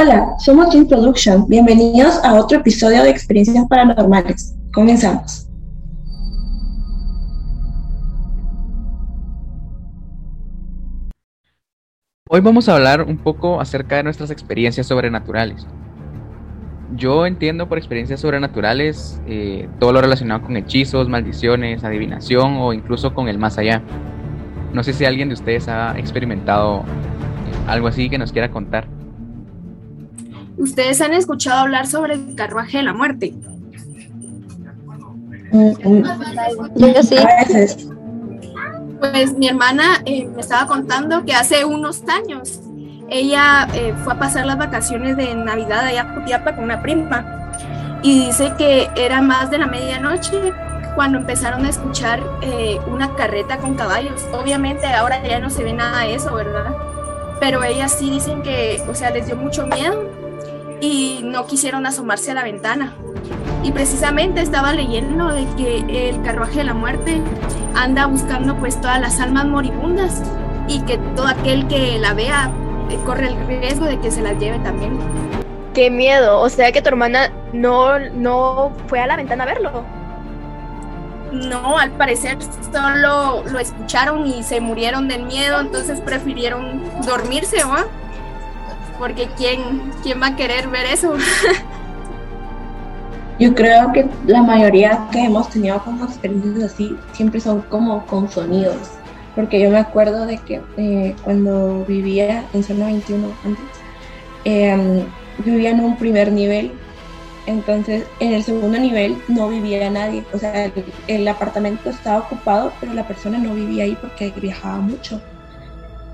Hola, somos Team Production. Bienvenidos a otro episodio de Experiencias Paranormales. Comenzamos. Hoy vamos a hablar un poco acerca de nuestras experiencias sobrenaturales. Yo entiendo por experiencias sobrenaturales eh, todo lo relacionado con hechizos, maldiciones, adivinación o incluso con el más allá. No sé si alguien de ustedes ha experimentado algo así que nos quiera contar. ¿Ustedes han escuchado hablar sobre el carruaje de la muerte? Mm, mm. Yo sí. Pues mi hermana eh, me estaba contando que hace unos años ella eh, fue a pasar las vacaciones de Navidad allá a Jutiapa con una prima y dice que era más de la medianoche cuando empezaron a escuchar eh, una carreta con caballos. Obviamente ahora ya no se ve nada de eso, ¿verdad? Pero ellas sí dicen que, o sea, les dio mucho miedo y no quisieron asomarse a la ventana. Y precisamente estaba leyendo de que el carruaje de la muerte anda buscando pues todas las almas moribundas y que todo aquel que la vea eh, corre el riesgo de que se las lleve también. Qué miedo. O sea que tu hermana no, no fue a la ventana a verlo. No, al parecer solo lo escucharon y se murieron del miedo, entonces prefirieron dormirse, ¿va? Porque ¿quién, quién va a querer ver eso? Yo creo que la mayoría que hemos tenido como experiencias así siempre son como con sonidos. Porque yo me acuerdo de que eh, cuando vivía en zona 21 antes, eh, vivía en un primer nivel. Entonces, en el segundo nivel no vivía nadie. O sea, el apartamento estaba ocupado, pero la persona no vivía ahí porque viajaba mucho.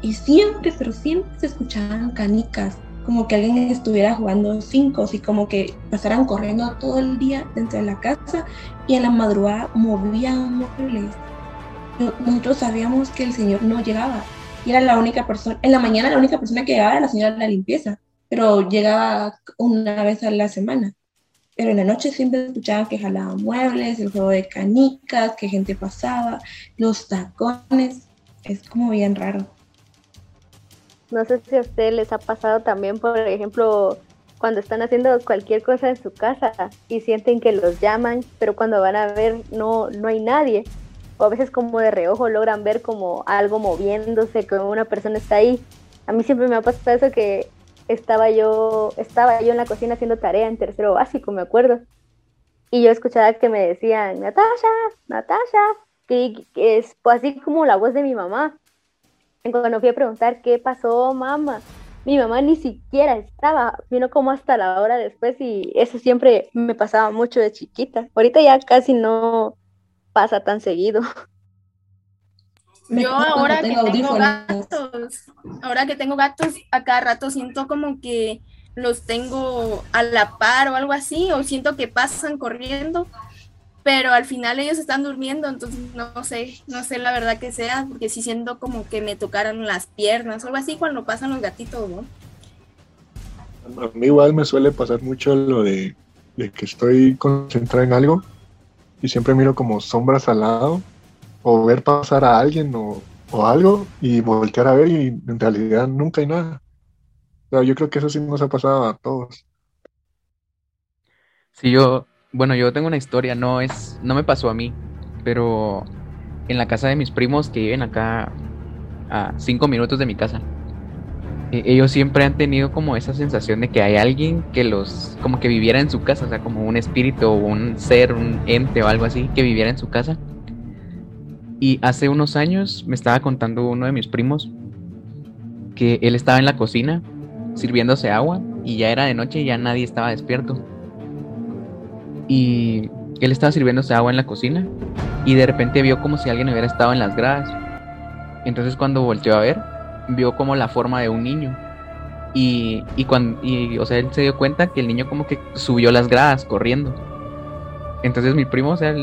Y siempre, pero siempre se escuchaban canicas, como que alguien estuviera jugando cinco, y como que pasaran corriendo todo el día dentro de la casa y en la madrugada movían muebles. No- Nosotros sabíamos que el señor no llegaba era la única persona, en la mañana la única persona que llegaba era la señora de la limpieza, pero llegaba una vez a la semana. Pero en la noche siempre escuchaban que jalaban muebles, el juego de canicas, que gente pasaba, los tacones. Es como bien raro. No sé si a ustedes les ha pasado también, por ejemplo, cuando están haciendo cualquier cosa en su casa y sienten que los llaman, pero cuando van a ver no, no hay nadie. O a veces como de reojo logran ver como algo moviéndose, que una persona está ahí. A mí siempre me ha pasado eso que estaba yo, estaba yo en la cocina haciendo tarea en tercero básico, me acuerdo. Y yo escuchaba que me decían, Natasha, Natasha, que, que es pues, así como la voz de mi mamá. Cuando fui a preguntar qué pasó, mamá, mi mamá ni siquiera estaba, vino como hasta la hora después y eso siempre me pasaba mucho de chiquita. Ahorita ya casi no pasa tan seguido. Yo ahora que tengo gatos, ahora que tengo gatos, a cada rato siento como que los tengo a la par o algo así, o siento que pasan corriendo, pero al final ellos están durmiendo, entonces no sé, no sé la verdad que sea, porque sí siento como que me tocaran las piernas o algo así cuando pasan los gatitos, ¿no? A mí igual me suele pasar mucho lo de, de que estoy concentrado en algo y siempre miro como sombras al lado o ver pasar a alguien o, o algo y voltear a ver y en realidad nunca hay nada. O sea, yo creo que eso sí nos ha pasado a todos. Si yo, bueno, yo tengo una historia, no es, no me pasó a mí, pero en la casa de mis primos que viven acá a cinco minutos de mi casa, eh, ellos siempre han tenido como esa sensación de que hay alguien que los, como que viviera en su casa, o sea, como un espíritu o un ser, un ente o algo así, que viviera en su casa. Y hace unos años me estaba contando uno de mis primos que él estaba en la cocina sirviéndose agua y ya era de noche y ya nadie estaba despierto. Y él estaba sirviéndose agua en la cocina y de repente vio como si alguien hubiera estado en las gradas. Entonces cuando volteó a ver, vio como la forma de un niño. Y, y cuando, y, o sea, él se dio cuenta que el niño como que subió las gradas corriendo. Entonces mi primo, o sea,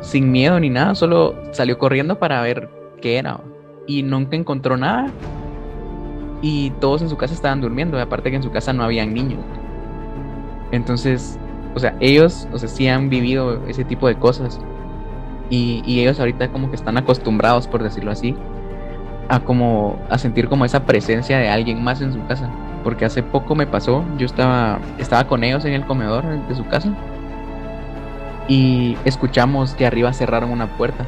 sin miedo ni nada, solo salió corriendo para ver qué era. Y nunca encontró nada. Y todos en su casa estaban durmiendo. Aparte que en su casa no habían niños. Entonces, o sea, ellos, o sea, sí han vivido ese tipo de cosas. Y, ellos ahorita como que están acostumbrados, por decirlo así, a como a sentir como esa presencia de alguien más en su casa. porque hace poco me pasó, yo estaba, estaba con ellos en el comedor de su casa y escuchamos que arriba cerraron una puerta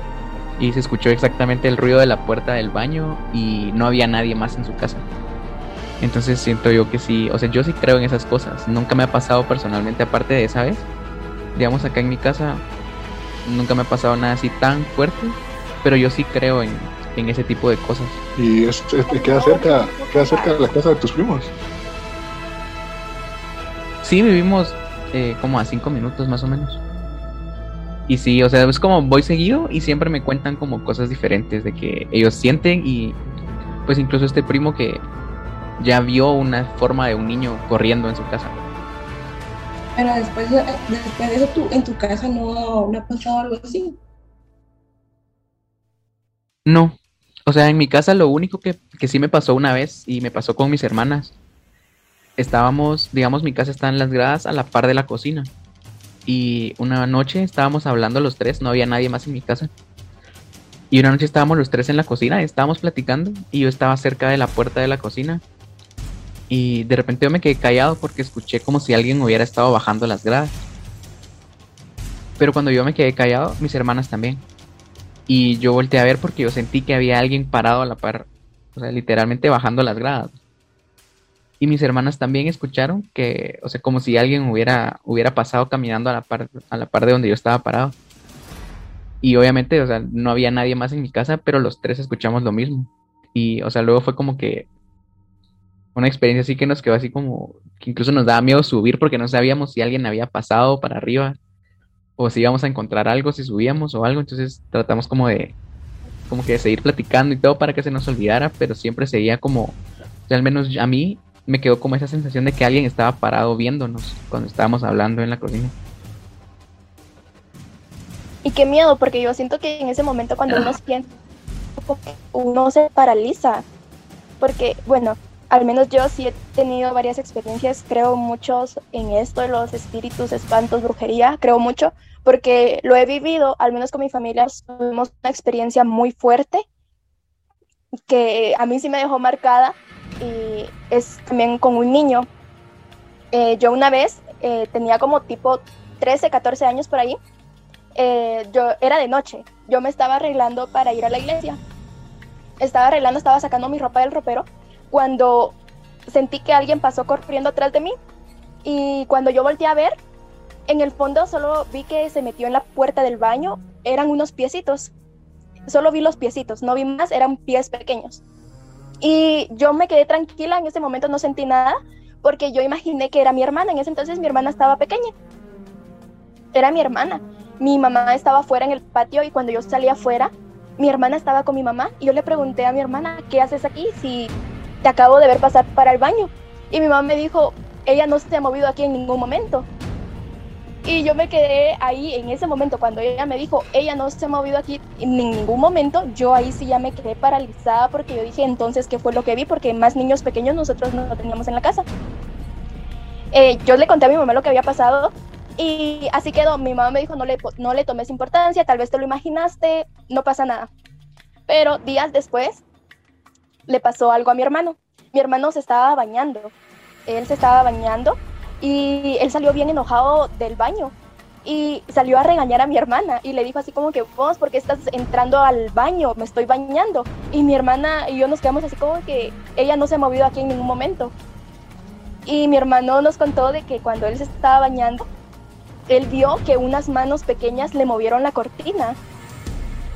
y se escuchó exactamente el ruido de la puerta del baño y no había nadie más en su casa. Entonces siento yo que sí, o sea, yo sí creo en esas cosas. Nunca me ha pasado personalmente, aparte de esa vez. Digamos, acá en mi casa nunca me ha pasado nada así tan fuerte, pero yo sí creo en, en ese tipo de cosas. Y es, es- queda, cerca, queda cerca de la casa de tus primos. Sí, vivimos eh, como a cinco minutos más o menos. Y sí, o sea, es como voy seguido y siempre me cuentan como cosas diferentes de que ellos sienten y pues incluso este primo que ya vio una forma de un niño corriendo en su casa. Pero después, de- después de eso, tú, en tu casa no, no ha pasado algo así. No, o sea, en mi casa lo único que, que sí me pasó una vez y me pasó con mis hermanas. Estábamos, digamos, mi casa está en las gradas a la par de la cocina. Y una noche estábamos hablando los tres, no había nadie más en mi casa. Y una noche estábamos los tres en la cocina, estábamos platicando y yo estaba cerca de la puerta de la cocina. Y de repente yo me quedé callado porque escuché como si alguien hubiera estado bajando las gradas. Pero cuando yo me quedé callado, mis hermanas también. Y yo volteé a ver porque yo sentí que había alguien parado a la par, o sea, literalmente bajando las gradas. Y mis hermanas también escucharon que, o sea, como si alguien hubiera, hubiera pasado caminando a la par, a la par de donde yo estaba parado. Y obviamente, o sea, no había nadie más en mi casa, pero los tres escuchamos lo mismo. Y, o sea, luego fue como que una experiencia así que nos quedó así como, que incluso nos daba miedo subir porque no sabíamos si alguien había pasado para arriba o si íbamos a encontrar algo, si subíamos o algo, entonces tratamos como de, como que de seguir platicando y todo para que se nos olvidara, pero siempre seguía como, o sea, al menos a mí me quedó como esa sensación de que alguien estaba parado viéndonos cuando estábamos hablando en la cocina. Y qué miedo, porque yo siento que en ese momento cuando uno siente, uno se paraliza. Porque, bueno, al menos yo sí he tenido varias experiencias, creo muchos en esto de los espíritus, espantos, brujería, creo mucho, porque lo he vivido, al menos con mi familia, tuvimos una experiencia muy fuerte que a mí sí me dejó marcada y es también con un niño. Eh, yo una vez eh, tenía como tipo 13, 14 años por ahí eh, yo era de noche, yo me estaba arreglando para ir a la iglesia. Estaba arreglando, estaba sacando mi ropa del ropero cuando sentí que alguien pasó corriendo atrás de mí y cuando yo volteé a ver, en el fondo solo vi que se metió en la puerta del baño, eran unos piecitos. Solo vi los piecitos, no vi más, eran pies pequeños. Y yo me quedé tranquila, en ese momento no sentí nada porque yo imaginé que era mi hermana, en ese entonces mi hermana estaba pequeña. Era mi hermana mi mamá estaba afuera en el patio y cuando yo salí afuera, mi hermana estaba con mi mamá y yo le pregunté a mi hermana, ¿qué haces aquí si te acabo de ver pasar para el baño? Y mi mamá me dijo, ella no se ha movido aquí en ningún momento. Y yo me quedé ahí en ese momento cuando ella me dijo, ella no se ha movido aquí en ningún momento, yo ahí sí ya me quedé paralizada porque yo dije entonces qué fue lo que vi porque más niños pequeños nosotros no teníamos en la casa. Eh, yo le conté a mi mamá lo que había pasado y así quedó. Mi mamá me dijo, no le, no le tomes importancia, tal vez te lo imaginaste, no pasa nada. Pero días después le pasó algo a mi hermano. Mi hermano se estaba bañando. Él se estaba bañando y él salió bien enojado del baño y salió a regañar a mi hermana y le dijo así como que vos, ¿por qué estás entrando al baño? Me estoy bañando. Y mi hermana y yo nos quedamos así como que ella no se ha movido aquí en ningún momento. Y mi hermano nos contó de que cuando él se estaba bañando, él vio que unas manos pequeñas le movieron la cortina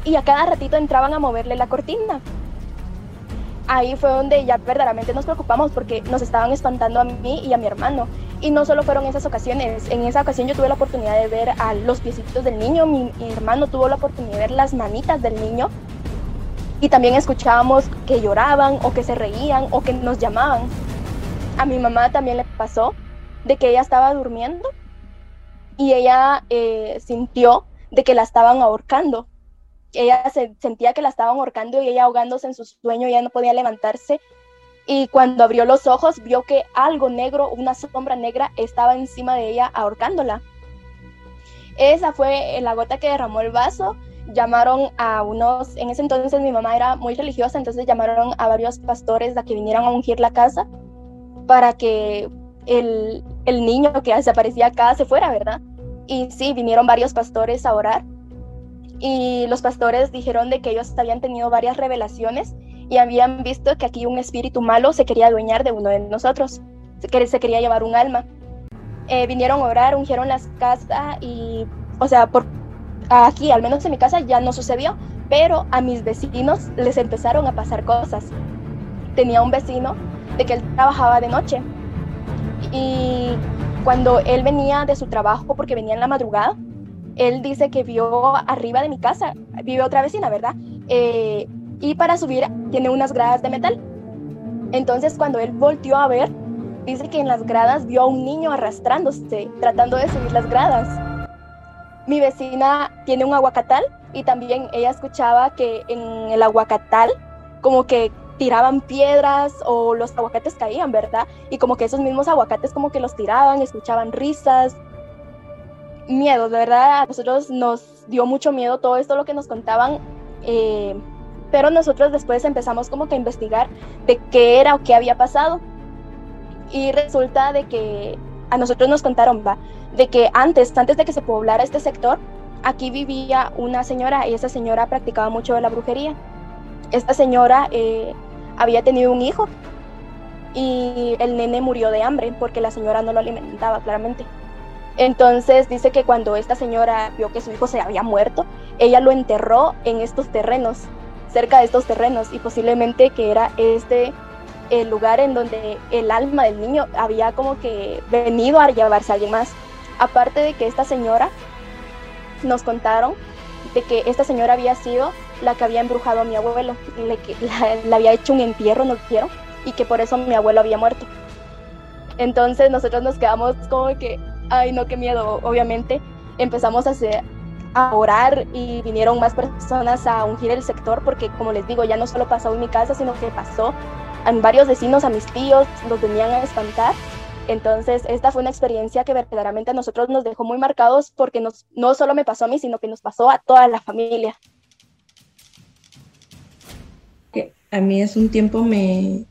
y a cada ratito entraban a moverle la cortina. Ahí fue donde ya verdaderamente nos preocupamos porque nos estaban espantando a mí y a mi hermano. Y no solo fueron esas ocasiones, en esa ocasión yo tuve la oportunidad de ver a los piecitos del niño, mi, mi hermano tuvo la oportunidad de ver las manitas del niño y también escuchábamos que lloraban o que se reían o que nos llamaban. A mi mamá también le pasó de que ella estaba durmiendo y ella eh, sintió de que la estaban ahorcando. Ella se, sentía que la estaban ahorcando y ella ahogándose en su sueño, ya no podía levantarse. Y cuando abrió los ojos, vio que algo negro, una sombra negra, estaba encima de ella ahorcándola. Esa fue la gota que derramó el vaso. Llamaron a unos, en ese entonces mi mamá era muy religiosa, entonces llamaron a varios pastores a que vinieran a ungir la casa. para que el, el niño que desaparecía acá se fuera, ¿verdad? Y sí, vinieron varios pastores a orar y los pastores dijeron de que ellos habían tenido varias revelaciones y habían visto que aquí un espíritu malo se quería adueñar de uno de nosotros, se, se quería llevar un alma. Eh, vinieron a orar, ungieron las casas y, o sea, por aquí, al menos en mi casa, ya no sucedió, pero a mis vecinos les empezaron a pasar cosas. Tenía un vecino de que él trabajaba de noche y cuando él venía de su trabajo, porque venía en la madrugada, él dice que vio arriba de mi casa, vive otra vecina, ¿verdad? Eh, y para subir tiene unas gradas de metal. Entonces cuando él volteó a ver, dice que en las gradas vio a un niño arrastrándose, tratando de subir las gradas. Mi vecina tiene un aguacatal y también ella escuchaba que en el aguacatal como que tiraban piedras o los aguacates caían, ¿verdad? Y como que esos mismos aguacates como que los tiraban, escuchaban risas, miedo, de verdad, a nosotros nos dio mucho miedo todo esto lo que nos contaban, eh, pero nosotros después empezamos como que a investigar de qué era o qué había pasado. Y resulta de que a nosotros nos contaron, va, de que antes, antes de que se poblara este sector, aquí vivía una señora y esa señora practicaba mucho la brujería. Esta señora eh, había tenido un hijo y el nene murió de hambre porque la señora no lo alimentaba claramente. Entonces dice que cuando esta señora vio que su hijo se había muerto, ella lo enterró en estos terrenos, cerca de estos terrenos, y posiblemente que era este el lugar en donde el alma del niño había como que venido a llevarse a alguien más. Aparte de que esta señora nos contaron de que esta señora había sido la que había embrujado a mi abuelo, le, había hecho un entierro, nos dijeron, y que por eso mi abuelo había muerto. Entonces nosotros nos quedamos como que, ay no, qué miedo, obviamente. Empezamos a, a orar y vinieron más personas a ungir el sector porque, como les digo, ya no solo pasó en mi casa, sino que pasó en varios vecinos, a mis tíos, los venían a espantar. Entonces, esta fue una experiencia que verdaderamente a nosotros nos dejó muy marcados porque no solo me pasó a mí, sino que nos pasó a toda la familia. A mí es un tiempo me,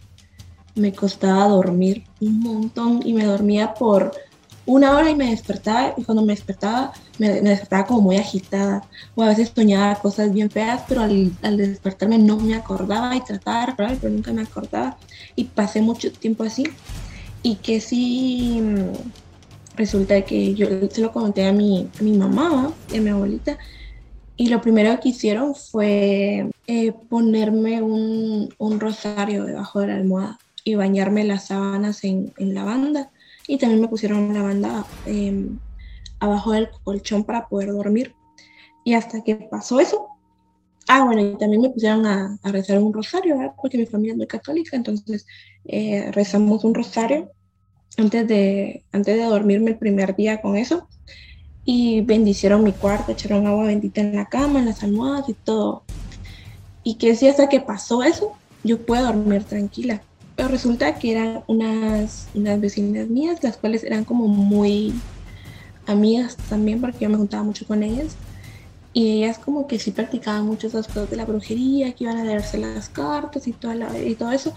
me costaba dormir un montón y me dormía por una hora y me despertaba y cuando me despertaba me, despertaba como muy agitada o a veces soñaba cosas bien feas pero al, despertarme no me acordaba y trataba de pero nunca me acordaba y pasé mucho tiempo así y que sí mm, resulta que yo se lo conté a mi, mi mamá, a mi abuelita y lo primero que hicieron fue eh, ponerme un, un rosario debajo de la almohada y bañarme las sábanas en, en lavanda. Y también me pusieron lavanda eh, abajo del colchón para poder dormir. Y hasta que pasó eso, ah, bueno, y también me pusieron a, a rezar un rosario, porque mi familia es muy católica, entonces eh, rezamos un rosario antes de, antes de dormirme el primer día con eso. Y bendicieron mi cuarto, echaron agua bendita en la cama, en las almohadas y todo. Y que si hasta que pasó eso, yo puedo dormir tranquila. Pero resulta que eran unas, unas vecinas mías, las cuales eran como muy amigas también, porque yo me juntaba mucho con ellas. Y ellas como que sí practicaban mucho esas cosas de la brujería, que iban a leerse las cartas y, toda la, y todo eso.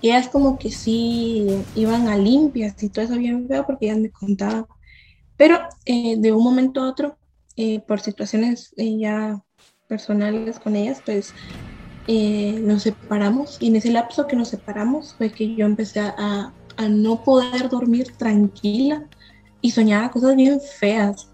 Y ellas como que sí iban a limpias y todo eso bien feo porque ellas me contaban. Pero eh, de un momento a otro, eh, por situaciones eh, ya personales con ellas, pues eh, nos separamos y en ese lapso que nos separamos fue que yo empecé a, no poder dormir tranquila y soñaba cosas bien feas.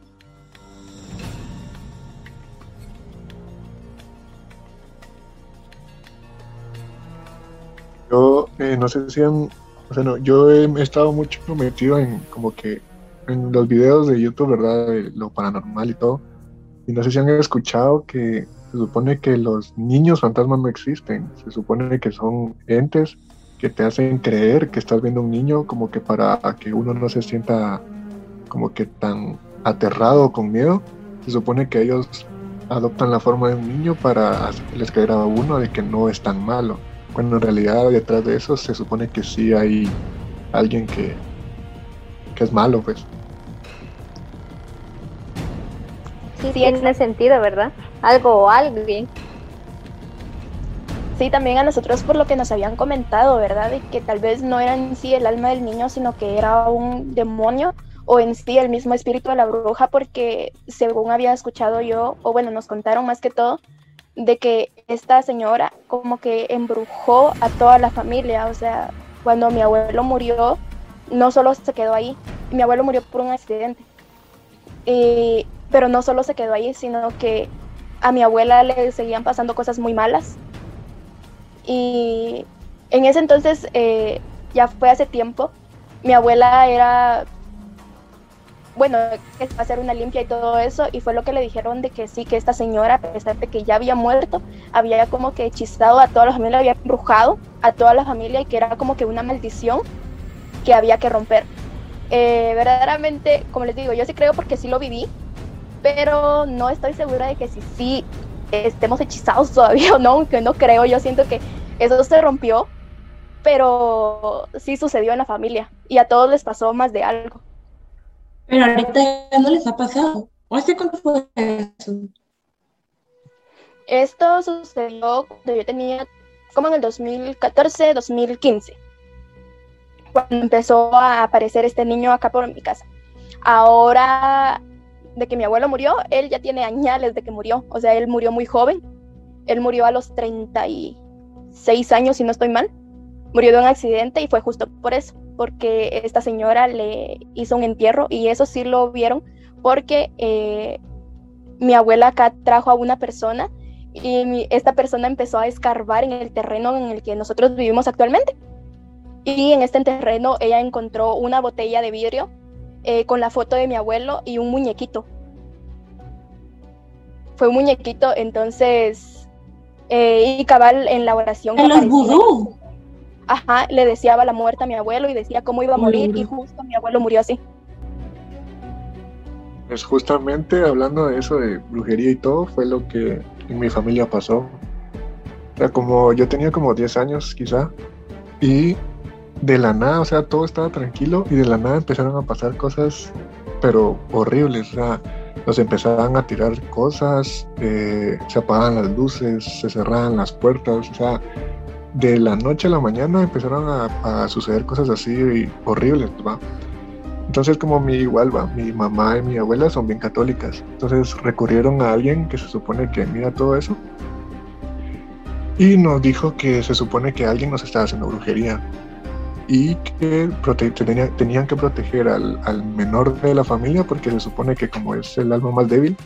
Yo eh, no sé si han, o sea, no, yo he, estado mucho metido en como que en los videos de YouTube, ¿verdad? De lo paranormal y todo. Y no sé si han escuchado que se supone que los niños fantasmas no existen, se supone que son entes que te hacen creer que estás viendo un niño como que para que uno no se sienta como que tan aterrado con miedo. Se supone que ellos adoptan la forma de un niño para hacerles creer a uno de que no es tan malo. Cuando en realidad detrás de eso se supone que sí hay alguien que, que es malo, pues. Sí, tiene sentido, ¿verdad? Algo o alguien. Sí, también a nosotros por lo que nos habían comentado, ¿verdad? De que tal vez no era en sí el alma del niño, sino que era un demonio o en sí el mismo espíritu de la bruja, porque según había escuchado yo, o bueno, nos contaron más que todo, de que esta señora como que embrujó a toda la familia, o sea, cuando mi abuelo murió, no solo se quedó ahí, mi abuelo murió por un accidente, pero no solo se quedó ahí, sino que a mi abuela le seguían pasando cosas muy malas. Y en ese entonces, eh, ya fue hace tiempo, mi abuela era, bueno, que va a hacer una limpia y todo eso, y fue lo que le dijeron de que sí, que esta señora, a pesar de que ya había muerto, había como que hechizado a toda la familia, había embrujado a toda la familia y que era como que una maldición que había que romper. Eh, verdaderamente, como les digo, yo sí creo porque sí lo viví, pero no estoy segura de que si sí estemos hechizados todavía o no, aunque no creo, yo siento que eso se rompió, pero sí sucedió en la familia y a todos les pasó más de algo. Pero ahorita no les ha pasado. ¿O hace cuánto fue eso? Esto sucedió cuando yo tenía como en el 2014, 2015, cuando empezó a aparecer este niño acá por mi casa. Ahora de que mi abuelo murió, él ya tiene añales de que murió, o sea, él murió muy joven, él murió a los 36 años, si no estoy mal, murió de un accidente y fue justo por eso, porque esta señora le hizo un entierro y eso sí lo vieron porque eh, mi abuela acá trajo a una persona y esta persona empezó a escarbar en el terreno en el que nosotros vivimos actualmente. Y en este terreno ella encontró una botella de vidrio eh, con la foto de mi abuelo y un muñequito. Fue un muñequito, entonces, eh, y cabal en la oración. En los vudú. Ajá, le deseaba la muerte a mi abuelo y decía cómo iba a morir y justo mi abuelo murió así. Pues justamente hablando de eso de brujería y todo, fue lo que en mi familia pasó. O sea, como yo tenía como 10 años quizá, y de la nada, o sea, todo estaba tranquilo y de la nada empezaron a pasar cosas, pero horribles, o sea, nos empezaban a tirar cosas, eh, se apagaban las luces, se cerraban las puertas, o sea, de la noche a la mañana empezaron a, suceder cosas así horribles, ¿va? Entonces como mi igual mi mamá y mi abuela son bien católicas, entonces recurrieron a alguien que se supone que mira todo eso y nos dijo que se supone que alguien nos estaba haciendo brujería y que tenían que proteger al, menor de la familia porque se supone que como es el alma más débil,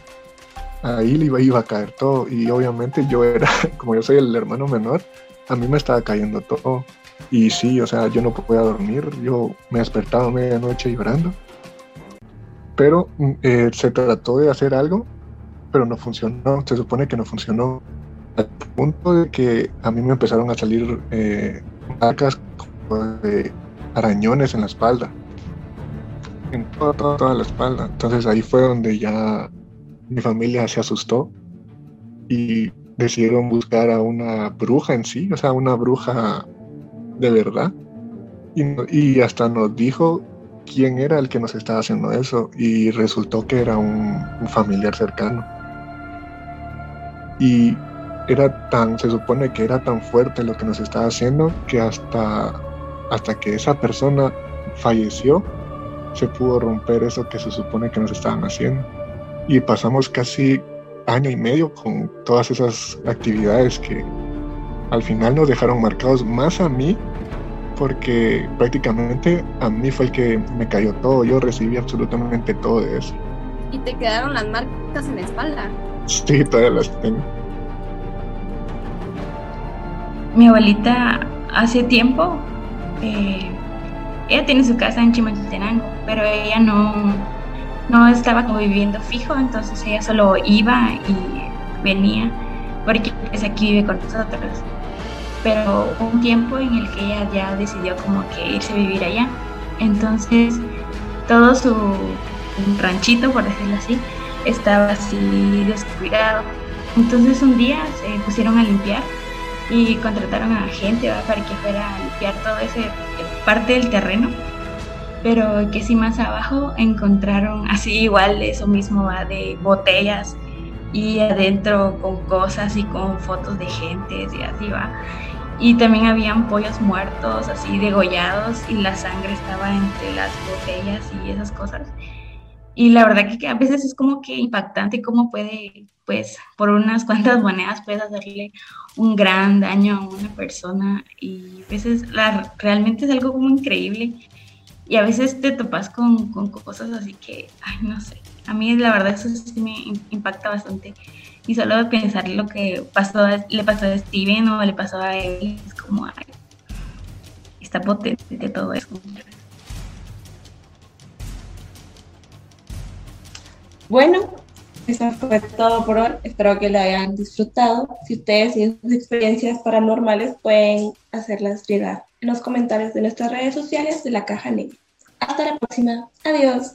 ahí le iba, iba a caer todo. Y obviamente yo era, como yo soy el hermano menor, a mí me estaba cayendo todo. Y sí, o sea, yo no podía dormir, yo me despertaba a medianoche llorando. Pero mm, eh, se trató de hacer algo, pero no funcionó, se supone que no funcionó. Al punto de que a mí me empezaron a salir eh, marcas de arañones en la espalda. En toda, toda, toda la espalda. Entonces ahí fue donde ya mi familia se asustó y decidieron buscar a una bruja en sí, o sea, una bruja de verdad. Y, hasta nos dijo quién era el que nos estaba haciendo eso y resultó que era un, un familiar cercano. Y era tan, se supone que era tan fuerte lo que nos estaba haciendo que hasta hasta que esa persona falleció, se pudo romper eso que se supone que nos estaban haciendo. Y pasamos casi año y medio con todas esas actividades que al final nos dejaron marcados más a mí, porque prácticamente a mí fue el que me cayó todo, yo recibí absolutamente todo de eso. ¿Y te quedaron las marcas en la espalda? Sí, todavía las tengo. Mi abuelita hace tiempo eh, ella tiene su casa en Chimaltenango, pero ella no, no estaba como viviendo fijo, entonces ella solo iba y venía, porque pues aquí vive con nosotros. Pero un tiempo en el que ella ya decidió como que irse a vivir allá. Entonces todo su ranchito, por decirlo así, estaba así descuidado. Entonces un día se pusieron a limpiar y contrataron a gente para que fuera a limpiar todo ese parte del terreno pero que si más abajo encontraron así igual eso mismo de botellas y adentro con cosas y con fotos de gente y así va. Y también habían pollos muertos, así degollados, y la sangre estaba entre las botellas y esas cosas. Y la verdad que, a veces es como que impactante cómo puede, pues, por unas cuantas monedas puedes hacerle un gran daño a una persona. Y a veces la, realmente es algo como increíble. Y a veces te topas con, con cosas así que, ay, no sé. A mí la verdad eso sí me impacta bastante. Y solo pensar lo que pasó, le pasó a Steven o le pasó a él, es como, ay, está potente todo eso. Bueno, eso fue todo por hoy. Espero que lo hayan disfrutado. Si ustedes tienen experiencias paranormales, pueden hacerlas llegar en los comentarios de nuestras redes sociales de la Caja Negra. Hasta la próxima. Adiós.